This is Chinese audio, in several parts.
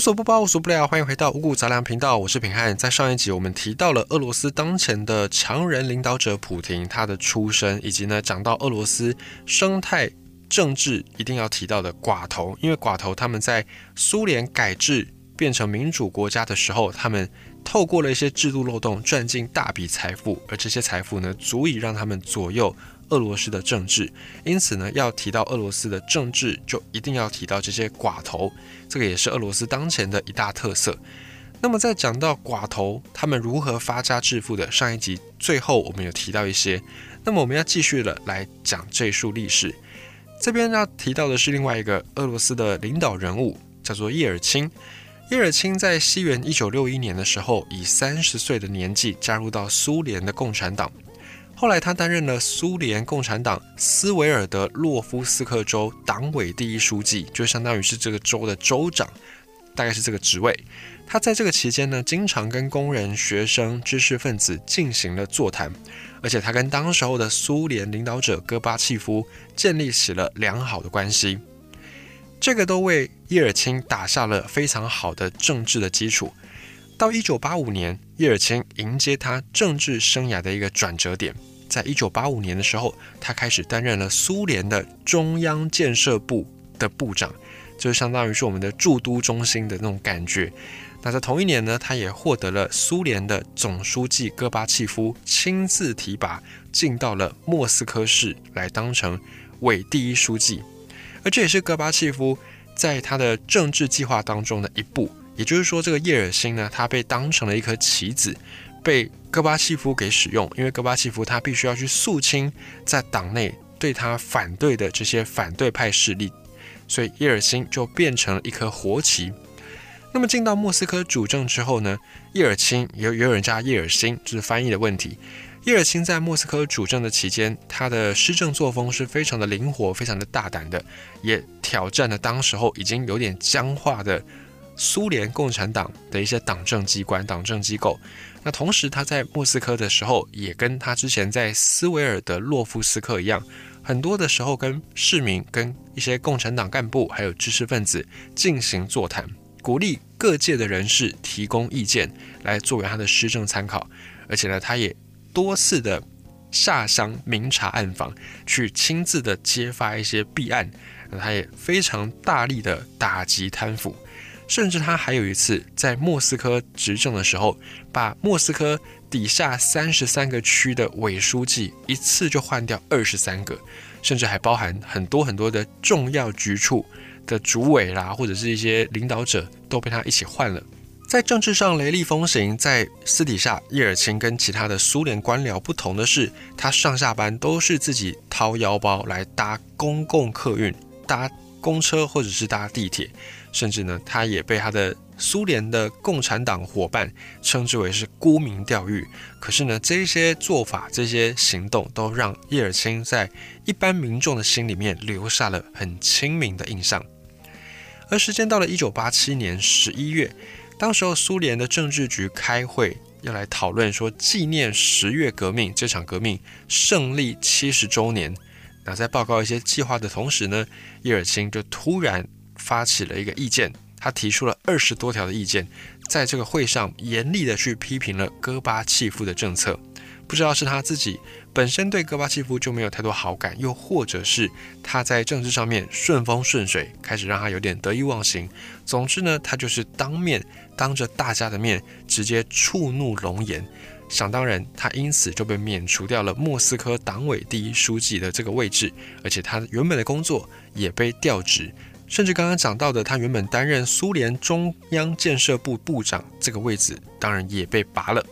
无所不包，无所不聊，欢迎回到五谷杂粮频道，我是平汉。在上一集我们提到了俄罗斯当前的强人领导者普廷，他的出身，以及呢讲到俄罗斯生态政治一定要提到的寡头，因为寡头他们在苏联改制变成民主国家的时候，他们透过了一些制度漏洞赚进大笔财富，而这些财富呢足以让他们左右。俄罗斯的政治，因此呢，要提到俄罗斯的政治，就一定要提到这些寡头，这个也是俄罗斯当前的一大特色。那么，在讲到寡头他们如何发家致富的上一集最后，我们有提到一些。那么，我们要继续的来讲这一历史。这边要提到的是另外一个俄罗斯的领导人物，叫做叶尔钦。叶尔钦在西元一九六一年的时候，以三十岁的年纪加入到苏联的共产党。后来，他担任了苏联共产党斯维尔德洛夫斯克州党委第一书记，就相当于是这个州的州长，大概是这个职位。他在这个期间呢，经常跟工人、学生、知识分子进行了座谈，而且他跟当时候的苏联领导者戈巴契夫建立起了良好的关系。这个都为叶尔钦打下了非常好的政治的基础。到一九八五年，叶尔钦迎接他政治生涯的一个转折点。在一九八五年的时候，他开始担任了苏联的中央建设部的部长，就相当于是我们的驻都中心的那种感觉。那在同一年呢，他也获得了苏联的总书记戈巴契夫亲自提拔，进到了莫斯科市来当成伪第一书记。而这也是戈巴契夫在他的政治计划当中的一步。也就是说，这个叶尔辛呢，他被当成了一颗棋子。被戈巴契夫给使用，因为戈巴契夫他必须要去肃清在党内对他反对的这些反对派势力，所以叶尔钦就变成了一颗活棋。那么进到莫斯科主政之后呢，叶尔钦有有人叫叶尔辛，就是翻译的问题。叶尔钦在莫斯科主政的期间，他的施政作风是非常的灵活，非常的大胆的，也挑战了当时候已经有点僵化的苏联共产党的一些党政机关、党政机构。那同时，他在莫斯科的时候，也跟他之前在斯维尔德洛夫斯克一样，很多的时候跟市民、跟一些共产党干部还有知识分子进行座谈，鼓励各界的人士提供意见，来作为他的施政参考。而且呢，他也多次的下乡明察暗访，去亲自的揭发一些弊案。那他也非常大力的打击贪腐。甚至他还有一次在莫斯科执政的时候，把莫斯科底下三十三个区的委书记一次就换掉二十三个，甚至还包含很多很多的重要局处的主委啦，或者是一些领导者都被他一起换了。在政治上雷厉风行，在私底下，叶尔钦跟其他的苏联官僚不同的是，他上下班都是自己掏腰包来搭公共客运、搭公车或者是搭地铁。甚至呢，他也被他的苏联的共产党伙伴称之为是沽名钓誉。可是呢，这些做法、这些行动都让叶尔钦在一般民众的心里面留下了很亲民的印象。而时间到了一九八七年十一月，当时候苏联的政治局开会，要来讨论说纪念十月革命这场革命胜利七十周年。那在报告一些计划的同时呢，叶尔钦就突然。发起了一个意见，他提出了二十多条的意见，在这个会上严厉的去批评了戈巴契夫的政策。不知道是他自己本身对戈巴契夫就没有太多好感，又或者是他在政治上面顺风顺水，开始让他有点得意忘形。总之呢，他就是当面当着大家的面直接触怒龙颜，想当然，他因此就被免除掉了莫斯科党委第一书记的这个位置，而且他原本的工作也被调职。甚至刚刚讲到的，他原本担任苏联中央建设部部长这个位置，当然也被拔了。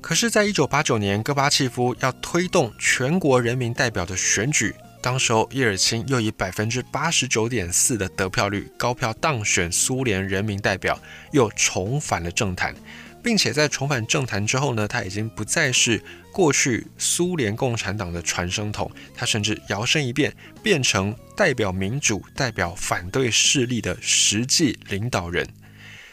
可是，在一九八九年，戈巴契夫要推动全国人民代表的选举，当时候叶尔钦又以百分之八十九点四的得票率高票当选苏联人民代表，又重返了政坛。并且在重返政坛之后呢，他已经不再是过去苏联共产党的传声筒，他甚至摇身一变，变成代表民主、代表反对势力的实际领导人。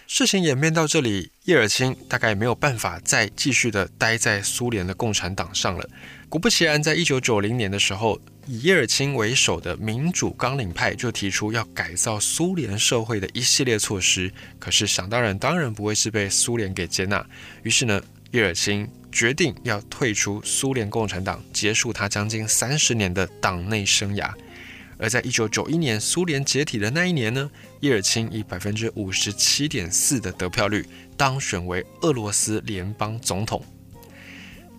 事情演变到这里，叶尔钦大概没有办法再继续的待在苏联的共产党上了。果不其然，在一九九零年的时候，以叶尔钦为首的民主纲领派就提出要改造苏联社会的一系列措施。可是想当然，当然不会是被苏联给接纳。于是呢，叶尔钦决定要退出苏联共产党，结束他将近三十年的党内生涯。而在一九九一年苏联解体的那一年呢，叶尔钦以百分之五十七点四的得票率当选为俄罗斯联邦总统。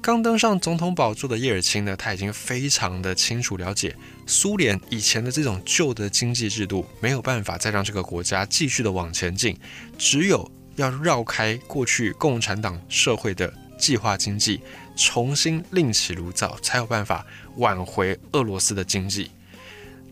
刚登上总统宝座的叶尔钦呢，他已经非常的清楚了解，苏联以前的这种旧的经济制度没有办法再让这个国家继续的往前进，只有要绕开过去共产党社会的计划经济，重新另起炉灶，才有办法挽回俄罗斯的经济。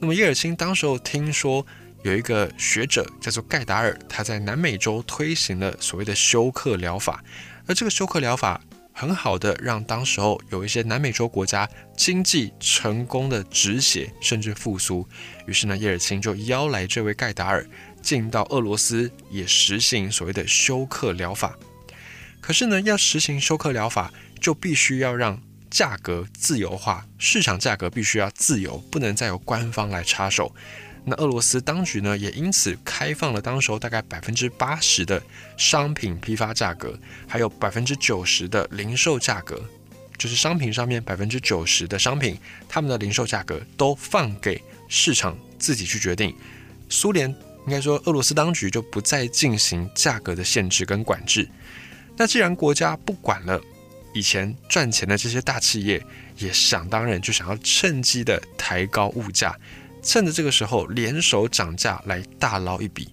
那么，叶尔钦当时候听说有一个学者叫做盖达尔，他在南美洲推行了所谓的休克疗法，而这个休克疗法很好的让当时候有一些南美洲国家经济成功的止血甚至复苏。于是呢，叶尔钦就邀来这位盖达尔进到俄罗斯，也实行所谓的休克疗法。可是呢，要实行休克疗法，就必须要让价格自由化，市场价格必须要自由，不能再由官方来插手。那俄罗斯当局呢，也因此开放了当时候大概百分之八十的商品批发价格，还有百分之九十的零售价格，就是商品上面百分之九十的商品，他们的零售价格都放给市场自己去决定。苏联应该说，俄罗斯当局就不再进行价格的限制跟管制。那既然国家不管了。以前赚钱的这些大企业也想当然就想要趁机的抬高物价，趁着这个时候联手涨价来大捞一笔。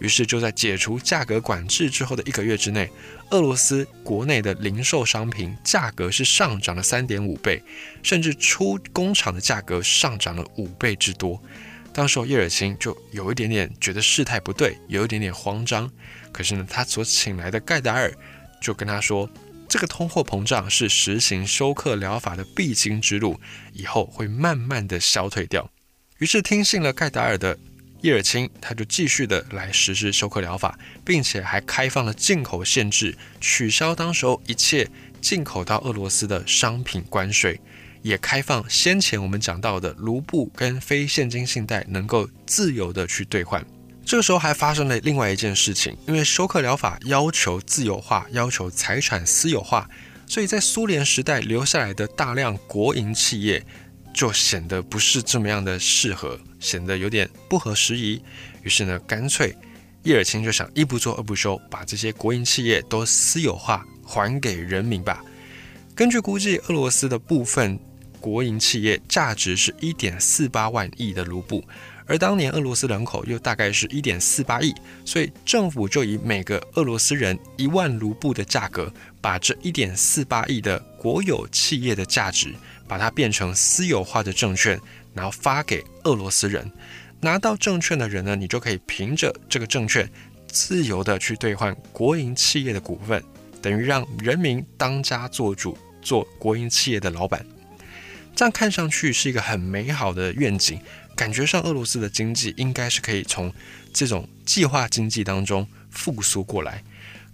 于是就在解除价格管制之后的一个月之内，俄罗斯国内的零售商品价格是上涨了三点五倍，甚至出工厂的价格上涨了五倍之多。当时候叶尔钦就有一点点觉得事态不对，有一点点慌张。可是呢，他所请来的盖达尔就跟他说。这个通货膨胀是实行休克疗法的必经之路，以后会慢慢的消退掉。于是听信了盖达尔的叶尔钦，他就继续的来实施休克疗法，并且还开放了进口限制，取消当时候一切进口到俄罗斯的商品关税，也开放先前我们讲到的卢布跟非现金信贷能够自由的去兑换。这个时候还发生了另外一件事情，因为休克疗法要求自由化，要求财产私有化，所以在苏联时代留下来的大量国营企业就显得不是这么样的适合，显得有点不合时宜。于是呢，干脆叶尔钦就想一不做二不休，把这些国营企业都私有化，还给人民吧。根据估计，俄罗斯的部分国营企业价值是一点四八万亿的卢布。而当年俄罗斯人口又大概是一点四八亿，所以政府就以每个俄罗斯人一万卢布的价格，把这一点四八亿的国有企业的价值，把它变成私有化的证券，然后发给俄罗斯人。拿到证券的人呢，你就可以凭着这个证券，自由的去兑换国营企业的股份，等于让人民当家做主，做国营企业的老板。这样看上去是一个很美好的愿景。感觉上，俄罗斯的经济应该是可以从这种计划经济当中复苏过来。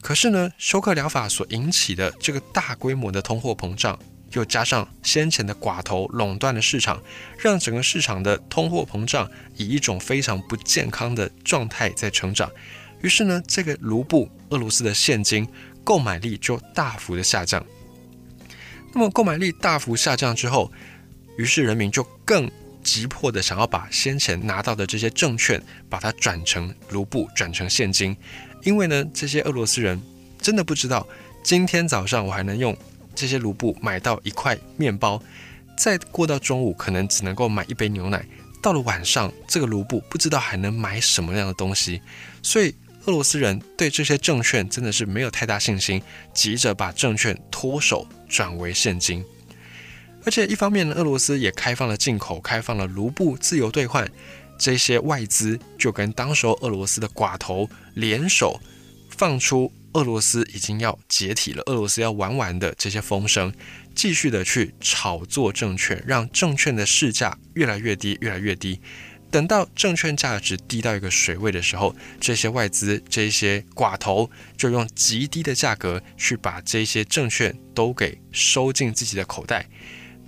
可是呢，休克疗法所引起的这个大规模的通货膨胀，又加上先前的寡头垄断的市场，让整个市场的通货膨胀以一种非常不健康的状态在成长。于是呢，这个卢布俄罗斯的现金购买力就大幅的下降。那么购买力大幅下降之后，于是人民就更。急迫的想要把先前拿到的这些证券，把它转成卢布，转成现金，因为呢，这些俄罗斯人真的不知道，今天早上我还能用这些卢布买到一块面包，再过到中午可能只能够买一杯牛奶，到了晚上这个卢布不知道还能买什么样的东西，所以俄罗斯人对这些证券真的是没有太大信心，急着把证券脱手转为现金。而且一方面呢，俄罗斯也开放了进口，开放了卢布自由兑换，这些外资就跟当时俄罗斯的寡头联手，放出俄罗斯已经要解体了，俄罗斯要玩完的这些风声，继续的去炒作证券，让证券的市价越来越低，越来越低，等到证券价值低到一个水位的时候，这些外资、这些寡头就用极低的价格去把这些证券都给收进自己的口袋，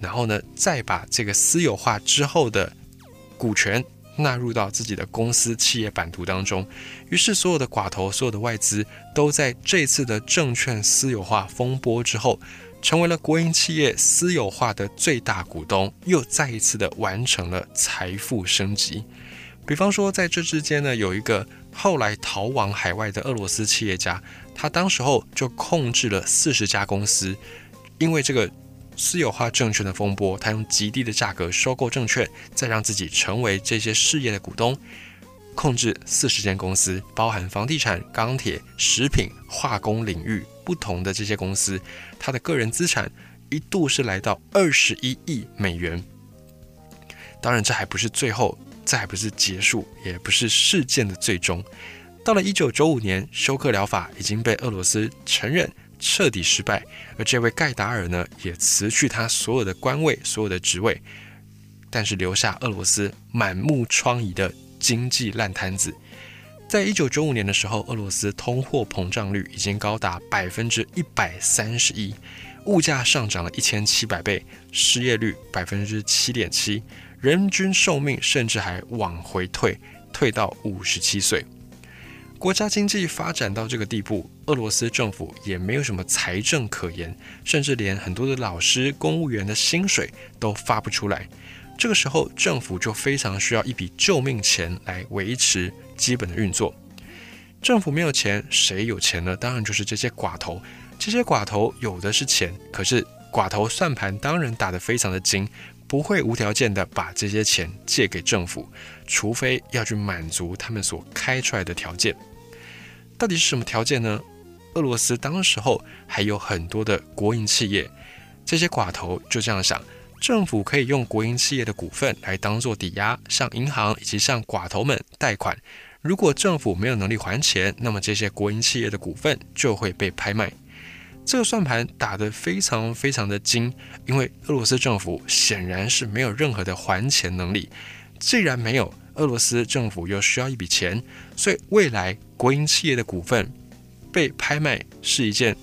然后呢，再把这个私有化之后的股权纳入到自己的公司企业版图当中。于是，所有的寡头、所有的外资都在这次的证券私有化风波之后。成为了国营企业私有化的最大股东，又再一次的完成了财富升级。比方说，在这之间呢，有一个后来逃往海外的俄罗斯企业家，他当时候就控制了四十家公司。因为这个私有化证券的风波，他用极低的价格收购证券，再让自己成为这些事业的股东。控制四十间公司，包含房地产、钢铁、食品、化工领域不同的这些公司，他的个人资产一度是来到二十一亿美元。当然，这还不是最后，这还不是结束，也不是事件的最终。到了一九九五年，休克疗法已经被俄罗斯承认彻底失败，而这位盖达尔呢，也辞去他所有的官位、所有的职位，但是留下俄罗斯满目疮痍的。经济烂摊子，在一九九五年的时候，俄罗斯通货膨胀率已经高达百分之一百三十一，物价上涨了一千七百倍，失业率百分之七点七，人均寿命甚至还往回退，退到五十七岁。国家经济发展到这个地步，俄罗斯政府也没有什么财政可言，甚至连很多的老师、公务员的薪水都发不出来。这个时候，政府就非常需要一笔救命钱来维持基本的运作。政府没有钱，谁有钱呢？当然就是这些寡头。这些寡头有的是钱，可是寡头算盘当然打得非常的精，不会无条件的把这些钱借给政府，除非要去满足他们所开出来的条件。到底是什么条件呢？俄罗斯当时候还有很多的国营企业，这些寡头就这样想。政府可以用国营企业的股份来当做抵押，向银行以及向寡头们贷款。如果政府没有能力还钱，那么这些国营企业的股份就会被拍卖。这个算盘打得非常非常的精，因为俄罗斯政府显然是没有任何的还钱能力。既然没有，俄罗斯政府又需要一笔钱，所以未来国营企业的股份被拍卖是一件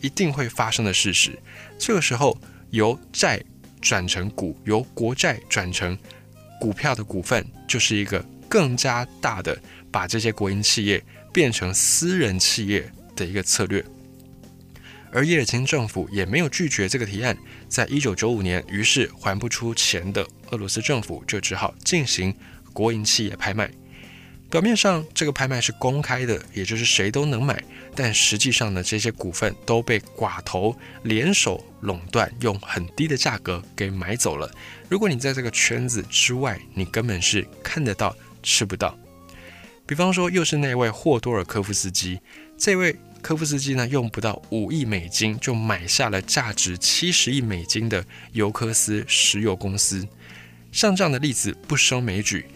一定会发生的事实。这个时候由债。转成股，由国债转成股票的股份，就是一个更加大的把这些国营企业变成私人企业的一个策略。而叶尔钦政府也没有拒绝这个提案，在一九九五年，于是还不出钱的俄罗斯政府就只好进行国营企业拍卖。表面上这个拍卖是公开的，也就是谁都能买，但实际上呢，这些股份都被寡头联手垄断，用很低的价格给买走了。如果你在这个圈子之外，你根本是看得到吃不到。比方说，又是那位霍多尔科夫斯基，这位科夫斯基呢，用不到五亿美金就买下了价值七十亿美金的尤科斯石油公司。像这样的例子不胜枚举。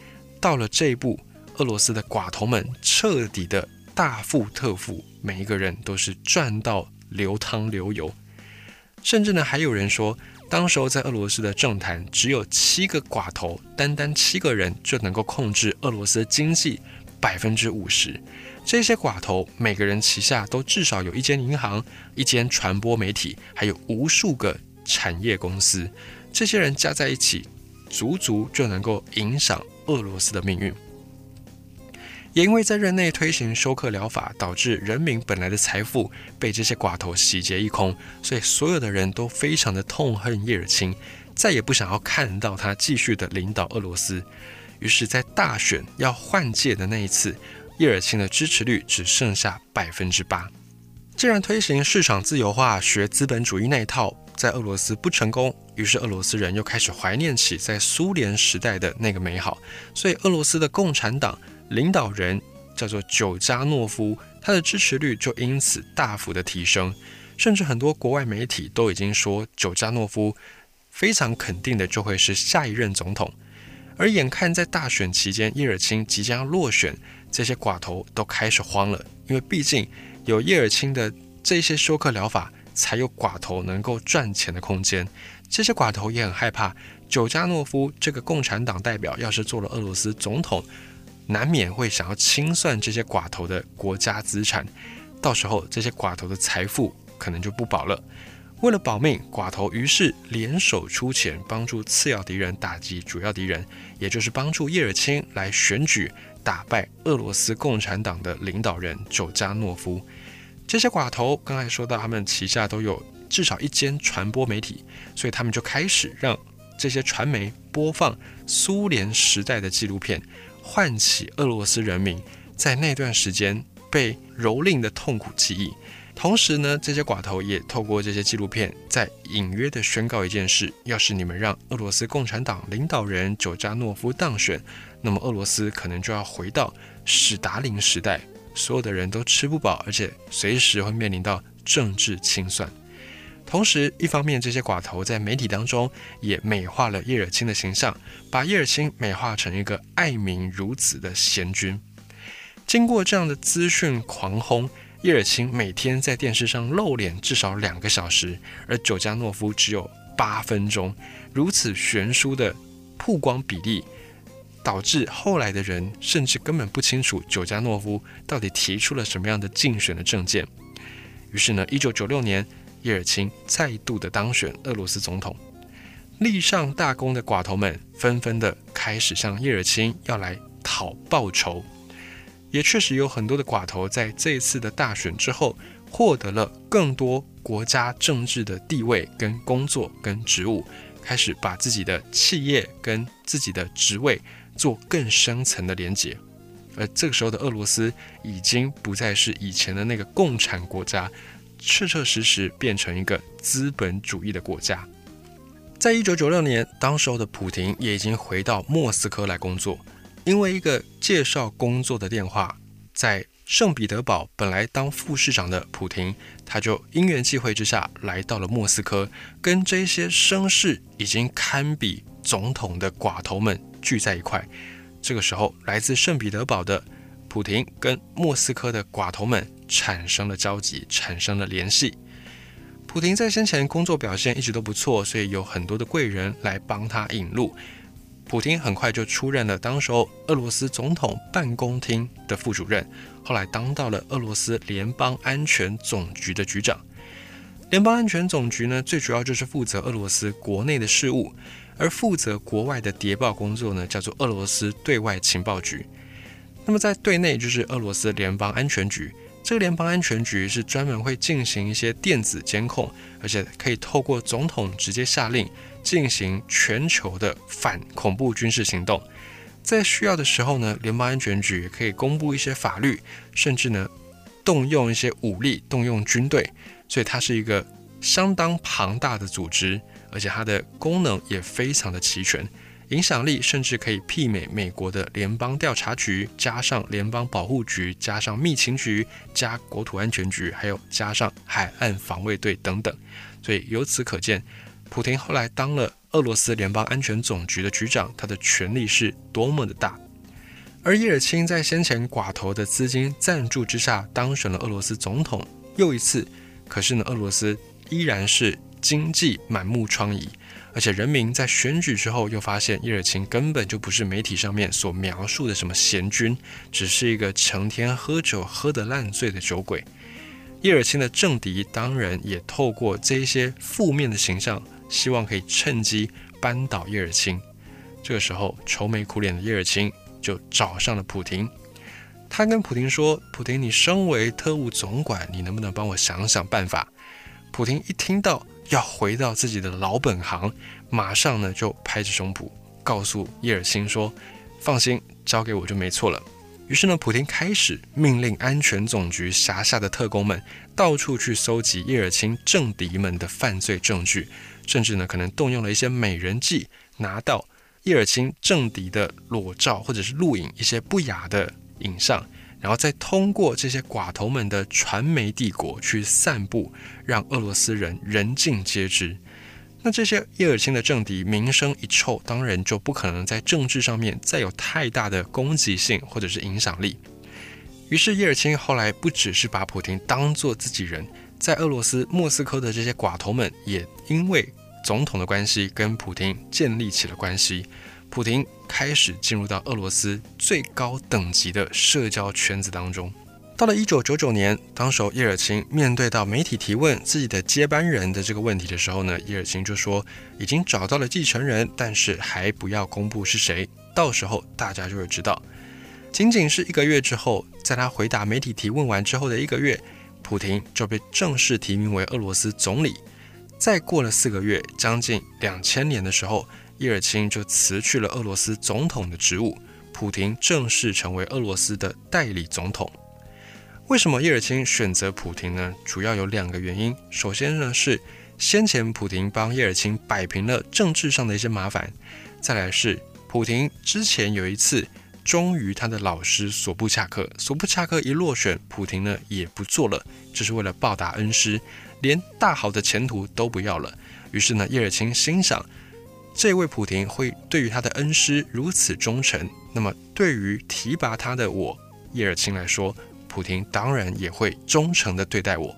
到了这一步。俄罗斯的寡头们彻底的大富特富，每一个人都是赚到流汤流油，甚至呢还有人说，当时候在俄罗斯的政坛只有七个寡头，单单七个人就能够控制俄罗斯经济百分之五十。这些寡头每个人旗下都至少有一间银行、一间传播媒体，还有无数个产业公司。这些人加在一起，足足就能够影响俄罗斯的命运。也因为在任内推行休克疗法，导致人民本来的财富被这些寡头洗劫一空，所以所有的人都非常的痛恨叶尔钦，再也不想要看到他继续的领导俄罗斯。于是，在大选要换届的那一次，叶尔钦的支持率只剩下百分之八。既然推行市场自由化、学资本主义那一套在俄罗斯不成功，于是俄罗斯人又开始怀念起在苏联时代的那个美好，所以俄罗斯的共产党。领导人叫做久加诺夫，他的支持率就因此大幅的提升，甚至很多国外媒体都已经说久加诺夫非常肯定的就会是下一任总统。而眼看在大选期间叶尔钦即将要落选，这些寡头都开始慌了，因为毕竟有叶尔钦的这些休克疗法，才有寡头能够赚钱的空间。这些寡头也很害怕久加诺夫这个共产党代表要是做了俄罗斯总统，难免会想要清算这些寡头的国家资产，到时候这些寡头的财富可能就不保了。为了保命，寡头于是联手出钱，帮助次要敌人打击主要敌人，也就是帮助叶尔钦来选举打败俄罗斯共产党的领导人久加诺夫。这些寡头刚才说到，他们旗下都有至少一间传播媒体，所以他们就开始让这些传媒播放苏联时代的纪录片，唤起俄罗斯人民在那段时间被蹂躏的痛苦记忆。同时呢，这些寡头也透过这些纪录片，在隐约的宣告一件事：要是你们让俄罗斯共产党领导人久加诺夫当选，那么俄罗斯可能就要回到史达林时代，所有的人都吃不饱，而且随时会面临到政治清算。同时，一方面，这些寡头在媒体当中也美化了叶尔钦的形象，把叶尔钦美化成一个爱民如子的贤君。经过这样的资讯狂轰。叶尔钦每天在电视上露脸至少两个小时，而久加诺夫只有八分钟。如此悬殊的曝光比例，导致后来的人甚至根本不清楚久加诺夫到底提出了什么样的竞选的政见。于是呢，一九九六年，叶尔钦再度的当选俄罗斯总统，立上大功的寡头们纷纷的开始向叶尔钦要来讨报酬。也确实有很多的寡头在这一次的大选之后，获得了更多国家政治的地位、跟工作、跟职务，开始把自己的企业跟自己的职位做更深层的连接。而这个时候的俄罗斯已经不再是以前的那个共产国家，确确实实变成一个资本主义的国家。在一九九六年，当时候的普廷也已经回到莫斯科来工作。因为一个介绍工作的电话，在圣彼得堡本来当副市长的普廷，他就因缘际会之下来到了莫斯科，跟这些声势已经堪比总统的寡头们聚在一块。这个时候，来自圣彼得堡的普廷跟莫斯科的寡头们产生了交集，产生了联系。普廷在先前工作表现一直都不错，所以有很多的贵人来帮他引路。普京很快就出任了当时候俄罗斯总统办公厅的副主任，后来当到了俄罗斯联邦安全总局的局长。联邦安全总局呢，最主要就是负责俄罗斯国内的事务，而负责国外的谍报工作呢，叫做俄罗斯对外情报局。那么在对内就是俄罗斯联邦安全局。这个联邦安全局是专门会进行一些电子监控，而且可以透过总统直接下令。进行全球的反恐怖军事行动，在需要的时候呢，联邦安全局也可以公布一些法律，甚至呢动用一些武力，动用军队，所以它是一个相当庞大的组织，而且它的功能也非常的齐全，影响力甚至可以媲美美国的联邦调查局，加上联邦保护局，加上密情局，加国土安全局，还有加上海岸防卫队等等，所以由此可见。普廷后来当了俄罗斯联邦安全总局的局长，他的权力是多么的大。而叶尔钦在先前寡头的资金赞助之下当选了俄罗斯总统，又一次。可是呢，俄罗斯依然是经济满目疮痍，而且人民在选举之后又发现叶尔钦根本就不是媒体上面所描述的什么贤君，只是一个成天喝酒喝得烂醉的酒鬼。叶尔钦的政敌当然也透过这些负面的形象。希望可以趁机扳倒叶尔钦。这个时候，愁眉苦脸的叶尔钦就找上了普廷。他跟普廷说：“普廷，你身为特务总管，你能不能帮我想想办法？”普廷一听到要回到自己的老本行，马上呢就拍着胸脯告诉叶尔钦说：“放心，交给我就没错了。”于是呢，普廷开始命令安全总局辖下的特工们到处去搜集叶尔钦政敌们的犯罪证据。甚至呢，可能动用了一些美人计，拿到叶尔钦政敌的裸照或者是录影一些不雅的影像，然后再通过这些寡头们的传媒帝国去散布，让俄罗斯人人尽皆知。那这些叶尔钦的政敌名声一臭，当然就不可能在政治上面再有太大的攻击性或者是影响力。于是叶尔钦后来不只是把普京当做自己人。在俄罗斯莫斯科的这些寡头们，也因为总统的关系跟普廷建立起了关系，普廷开始进入到俄罗斯最高等级的社交圈子当中。到了一九九九年，当时候叶尔钦面对到媒体提问自己的接班人的这个问题的时候呢，叶尔钦就说已经找到了继承人，但是还不要公布是谁，到时候大家就会知道。仅仅是一个月之后，在他回答媒体提问完之后的一个月，普廷就被正式提名为俄罗斯总理。再过了四个月，将近两千年的时候，叶尔钦就辞去了俄罗斯总统的职务，普廷正式成为俄罗斯的代理总统。为什么叶尔钦选择普廷呢？主要有两个原因。首先呢是先前普廷帮叶尔钦摆平了政治上的一些麻烦，再来是普廷之前有一次忠于他的老师索布恰克，索布恰克一落选，普廷呢也不做了，这是为了报答恩师，连大好的前途都不要了。于是呢，叶尔钦心想，这位普廷会对于他的恩师如此忠诚，那么对于提拔他的我叶尔钦来说。普廷当然也会忠诚地对待我，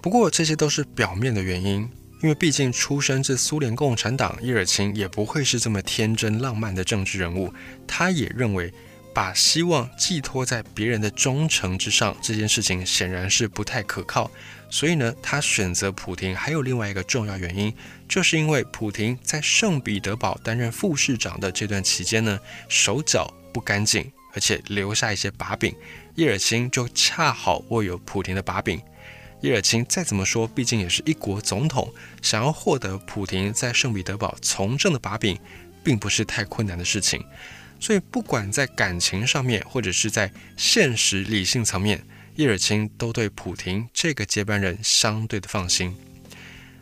不过这些都是表面的原因，因为毕竟出生自苏联共产党，叶尔钦也不会是这么天真浪漫的政治人物。他也认为，把希望寄托在别人的忠诚之上这件事情显然是不太可靠，所以呢，他选择普廷还有另外一个重要原因，就是因为普廷在圣彼得堡担任副市长的这段期间呢，手脚不干净，而且留下一些把柄。叶尔钦就恰好握有普廷的把柄。叶尔钦再怎么说，毕竟也是一国总统，想要获得普廷在圣彼得堡从政的把柄，并不是太困难的事情。所以，不管在感情上面，或者是在现实理性层面，叶尔钦都对普廷这个接班人相对的放心。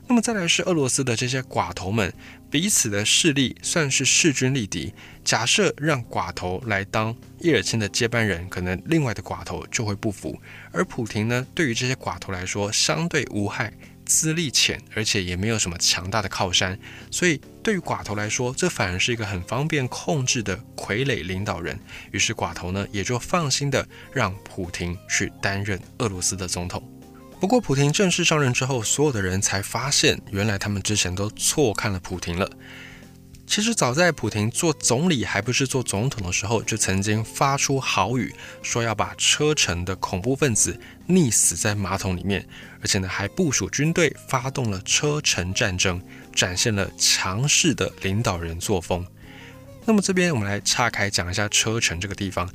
那么再来是俄罗斯的这些寡头们。彼此的势力算是势均力敌。假设让寡头来当叶尔钦的接班人，可能另外的寡头就会不服。而普廷呢，对于这些寡头来说，相对无害，资历浅，而且也没有什么强大的靠山，所以对于寡头来说，这反而是一个很方便控制的傀儡领导人。于是寡头呢，也就放心的让普廷去担任俄罗斯的总统。不过，普廷正式上任之后，所有的人才发现，原来他们之前都错看了普廷了。其实，早在普廷做总理还不是做总统的时候，就曾经发出豪语，说要把车臣的恐怖分子溺死在马桶里面，而且呢，还部署军队发动了车臣战争，展现了强势的领导人作风。那么，这边我们来岔开讲一下车臣这个地方。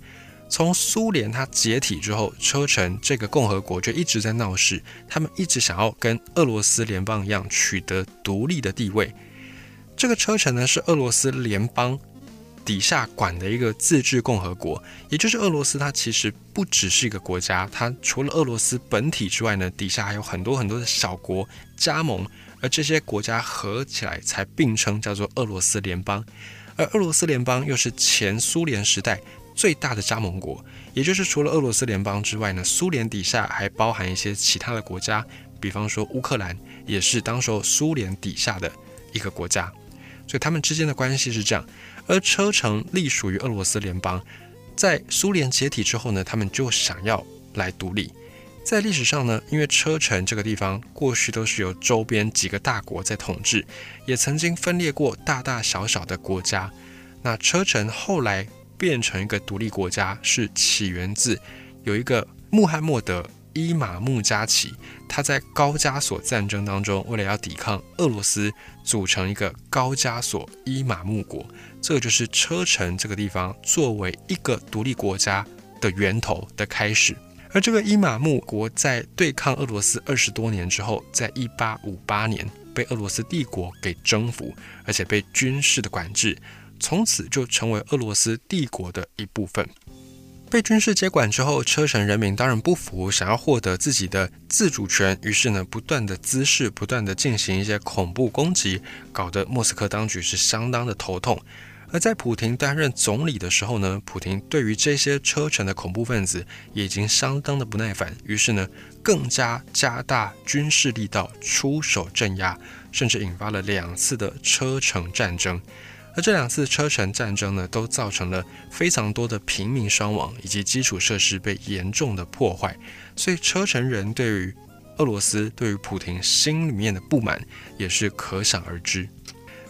从苏联它解体之后，车臣这个共和国就一直在闹事，他们一直想要跟俄罗斯联邦一样取得独立的地位。这个车臣呢是俄罗斯联邦底下管的一个自治共和国，也就是俄罗斯它其实不只是一个国家，它除了俄罗斯本体之外呢，底下还有很多很多的小国加盟，而这些国家合起来才并称叫做俄罗斯联邦。而俄罗斯联邦又是前苏联时代。最大的加盟国，也就是除了俄罗斯联邦之外呢，苏联底下还包含一些其他的国家，比方说乌克兰也是当时候苏联底下的一个国家，所以他们之间的关系是这样。而车臣隶属于俄罗斯联邦，在苏联解体之后呢，他们就想要来独立。在历史上呢，因为车臣这个地方过去都是由周边几个大国在统治，也曾经分裂过大大小小的国家。那车臣后来。变成一个独立国家是起源自有一个穆罕默德伊玛目加奇，他在高加索战争当中，为了要抵抗俄罗斯，组成一个高加索伊玛目国，这个就是车臣这个地方作为一个独立国家的源头的开始。而这个伊玛目国在对抗俄罗斯二十多年之后，在一八五八年被俄罗斯帝国给征服，而且被军事的管制。从此就成为俄罗斯帝国的一部分。被军事接管之后，车臣人民当然不服，想要获得自己的自主权，于是呢，不断的滋事，不断的进行一些恐怖攻击，搞得莫斯科当局是相当的头痛。而在普廷担任总理的时候呢，普廷对于这些车臣的恐怖分子也已经相当的不耐烦，于是呢，更加加大军事力道，出手镇压，甚至引发了两次的车臣战争。而这两次车臣战争呢，都造成了非常多的平民伤亡，以及基础设施被严重的破坏。所以车臣人对于俄罗斯对于普廷心里面的不满也是可想而知。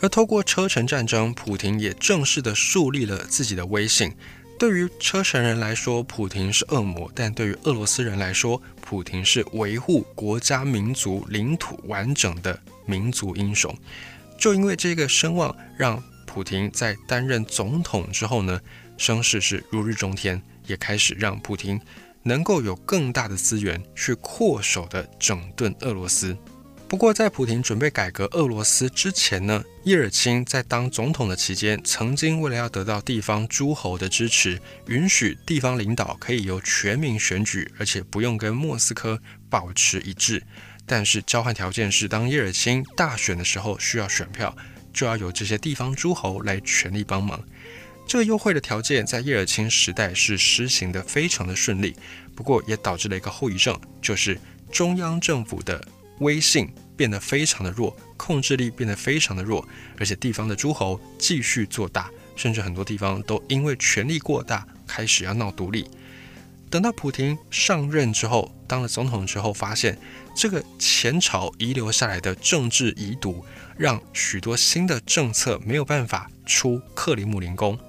而透过车臣战争，普廷也正式的树立了自己的威信。对于车臣人来说，普廷是恶魔；但对于俄罗斯人来说，普廷是维护国家、民族、领土完整的民族英雄。就因为这个声望，让普廷在担任总统之后呢，声势是如日中天，也开始让普廷。能够有更大的资源去扩手的整顿俄罗斯。不过，在普廷准备改革俄罗斯之前呢，叶尔钦在当总统的期间，曾经为了要得到地方诸侯的支持，允许地方领导可以由全民选举，而且不用跟莫斯科保持一致。但是交换条件是，当叶尔钦大选的时候需要选票，就要由这些地方诸侯来全力帮忙。这个优惠的条件在叶尔钦时代是实行的非常的顺利，不过也导致了一个后遗症，就是中央政府的威信变得非常的弱，控制力变得非常的弱，而且地方的诸侯继续做大，甚至很多地方都因为权力过大开始要闹独立。等到普廷上任之后，当了总统之后，发现这个前朝遗留下来的政治遗毒，让许多新的政策没有办法出克里姆林宫。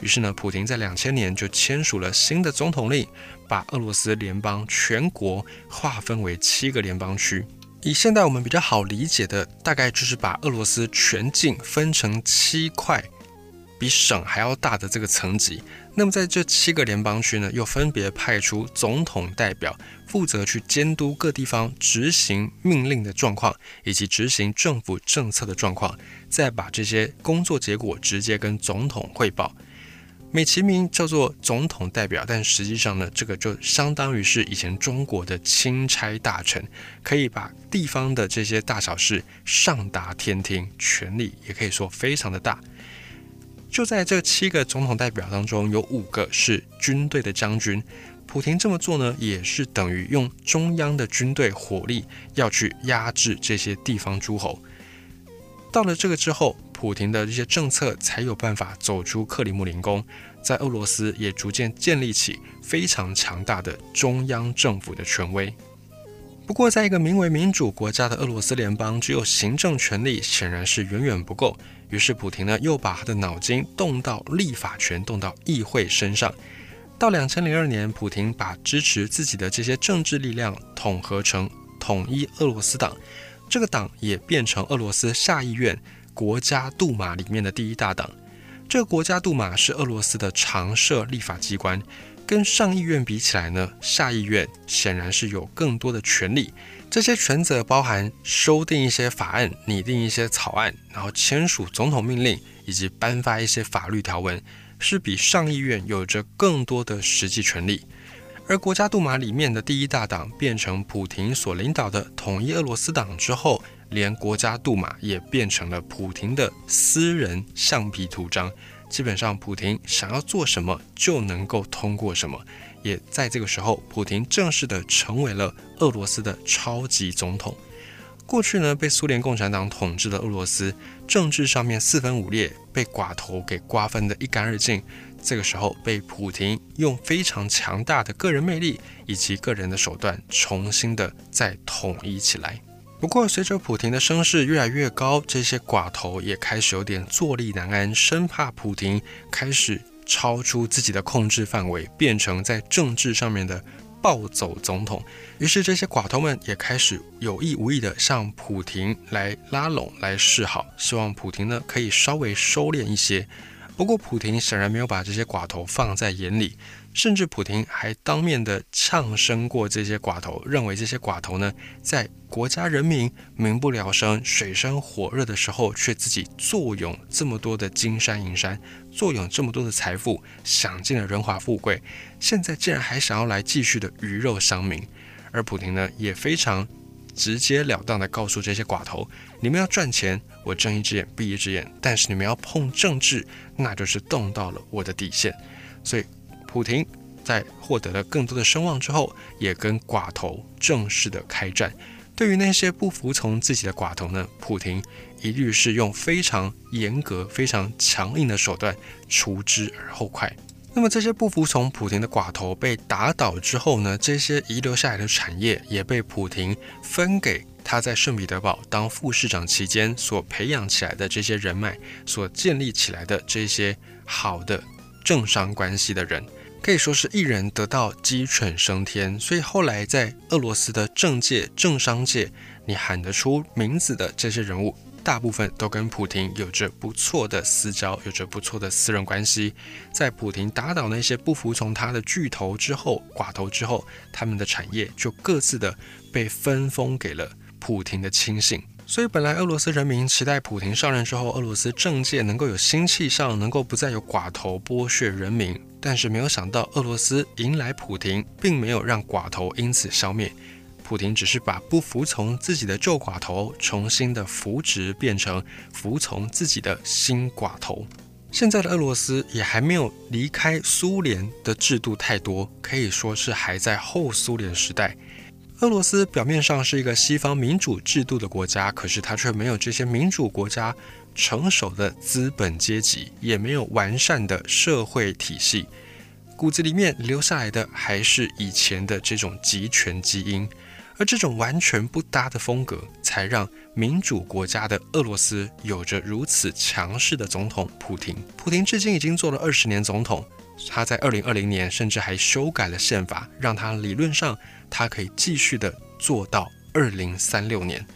于是呢，普廷在两千年就签署了新的总统令，把俄罗斯联邦全国划分为七个联邦区。以现在我们比较好理解的，大概就是把俄罗斯全境分成七块，比省还要大的这个层级。那么在这七个联邦区呢，又分别派出总统代表，负责去监督各地方执行命令的状况，以及执行政府政策的状况，再把这些工作结果直接跟总统汇报。美其名叫做总统代表，但实际上呢，这个就相当于是以前中国的钦差大臣，可以把地方的这些大小事上达天听，权力也可以说非常的大。就在这七个总统代表当中，有五个是军队的将军。普廷这么做呢，也是等于用中央的军队火力要去压制这些地方诸侯。到了这个之后。普廷的这些政策才有办法走出克里姆林宫，在俄罗斯也逐渐建立起非常强大的中央政府的权威。不过，在一个名为民主国家的俄罗斯联邦，只有行政权力显然是远远不够。于是，普廷呢又把他的脑筋动到立法权、动到议会身上。到两千零二年，普廷把支持自己的这些政治力量统合成统一俄罗斯党，这个党也变成俄罗斯下议院。国家杜马里面的第一大党，这个国家杜马是俄罗斯的常设立法机关，跟上议院比起来呢，下议院显然是有更多的权利。这些权责包含修订一些法案、拟定一些草案，然后签署总统命令以及颁发一些法律条文，是比上议院有着更多的实际权利。而国家杜马里面的第一大党变成普廷所领导的统一俄罗斯党之后。连国家杜马也变成了普廷的私人橡皮图章，基本上普廷想要做什么就能够通过什么。也在这个时候，普廷正式的成为了俄罗斯的超级总统。过去呢，被苏联共产党统治的俄罗斯，政治上面四分五裂，被寡头给瓜分的一干二净。这个时候，被普廷用非常强大的个人魅力以及个人的手段，重新的再统一起来。不过，随着普廷的声势越来越高，这些寡头也开始有点坐立难安，生怕普廷开始超出自己的控制范围，变成在政治上面的暴走总统。于是，这些寡头们也开始有意无意的向普廷来拉拢、来示好，希望普廷呢可以稍微收敛一些。不过，普廷显然没有把这些寡头放在眼里。甚至普廷还当面的呛声过这些寡头，认为这些寡头呢，在国家人民民不聊生、水深火热的时候，却自己坐拥这么多的金山银山，坐拥这么多的财富，享尽了荣华富贵，现在竟然还想要来继续的鱼肉乡民。而普廷呢，也非常直截了当的告诉这些寡头：你们要赚钱，我睁一只眼闭一只眼；但是你们要碰政治，那就是动到了我的底线。所以。普廷在获得了更多的声望之后，也跟寡头正式的开战。对于那些不服从自己的寡头呢，普廷一律是用非常严格、非常强硬的手段除之而后快。那么这些不服从普廷的寡头被打倒之后呢？这些遗留下来的产业也被普廷分给他在圣彼得堡当副市长期间所培养起来的这些人脉，所建立起来的这些好的政商关系的人，可以说是一人得道鸡犬升天。所以后来在俄罗斯的政界、政商界，你喊得出名字的这些人物。大部分都跟普廷有着不错的私交，有着不错的私人关系。在普廷打倒那些不服从他的巨头之后、寡头之后，他们的产业就各自的被分封给了普廷的亲信。所以，本来俄罗斯人民期待普廷上任之后，俄罗斯政界能够有新气象，能够不再有寡头剥削人民。但是，没有想到俄罗斯迎来普廷，并没有让寡头因此消灭。普廷只是把不服从自己的旧寡头重新的扶植，变成服从自己的新寡头。现在的俄罗斯也还没有离开苏联的制度太多，可以说是还在后苏联时代。俄罗斯表面上是一个西方民主制度的国家，可是它却没有这些民主国家成熟的资本阶级，也没有完善的社会体系，骨子里面留下来的还是以前的这种集权基因。而这种完全不搭的风格，才让民主国家的俄罗斯有着如此强势的总统普廷。普廷至今已经做了二十年总统，他在二零二零年甚至还修改了宪法，让他理论上他可以继续的做到二零三六年。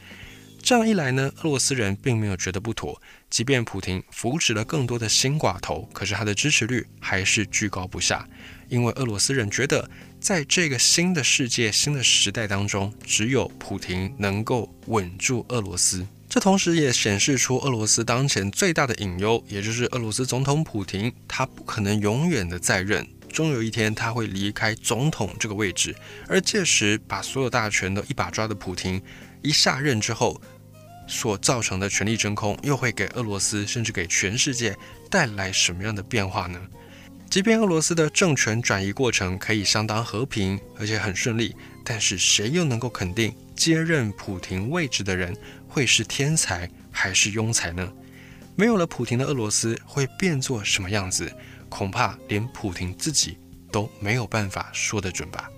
这样一来呢，俄罗斯人并没有觉得不妥。即便普廷扶持了更多的新寡头，可是他的支持率还是居高不下。因为俄罗斯人觉得，在这个新的世界、新的时代当中，只有普廷能够稳住俄罗斯。这同时也显示出俄罗斯当前最大的隐忧，也就是俄罗斯总统普廷，他不可能永远的在任，终有一天他会离开总统这个位置。而届时把所有大权都一把抓的普廷，一下任之后。所造成的权力真空，又会给俄罗斯甚至给全世界带来什么样的变化呢？即便俄罗斯的政权转移过程可以相当和平，而且很顺利，但是谁又能够肯定接任普廷位置的人会是天才还是庸才呢？没有了普廷的俄罗斯会变作什么样子？恐怕连普廷自己都没有办法说得准吧。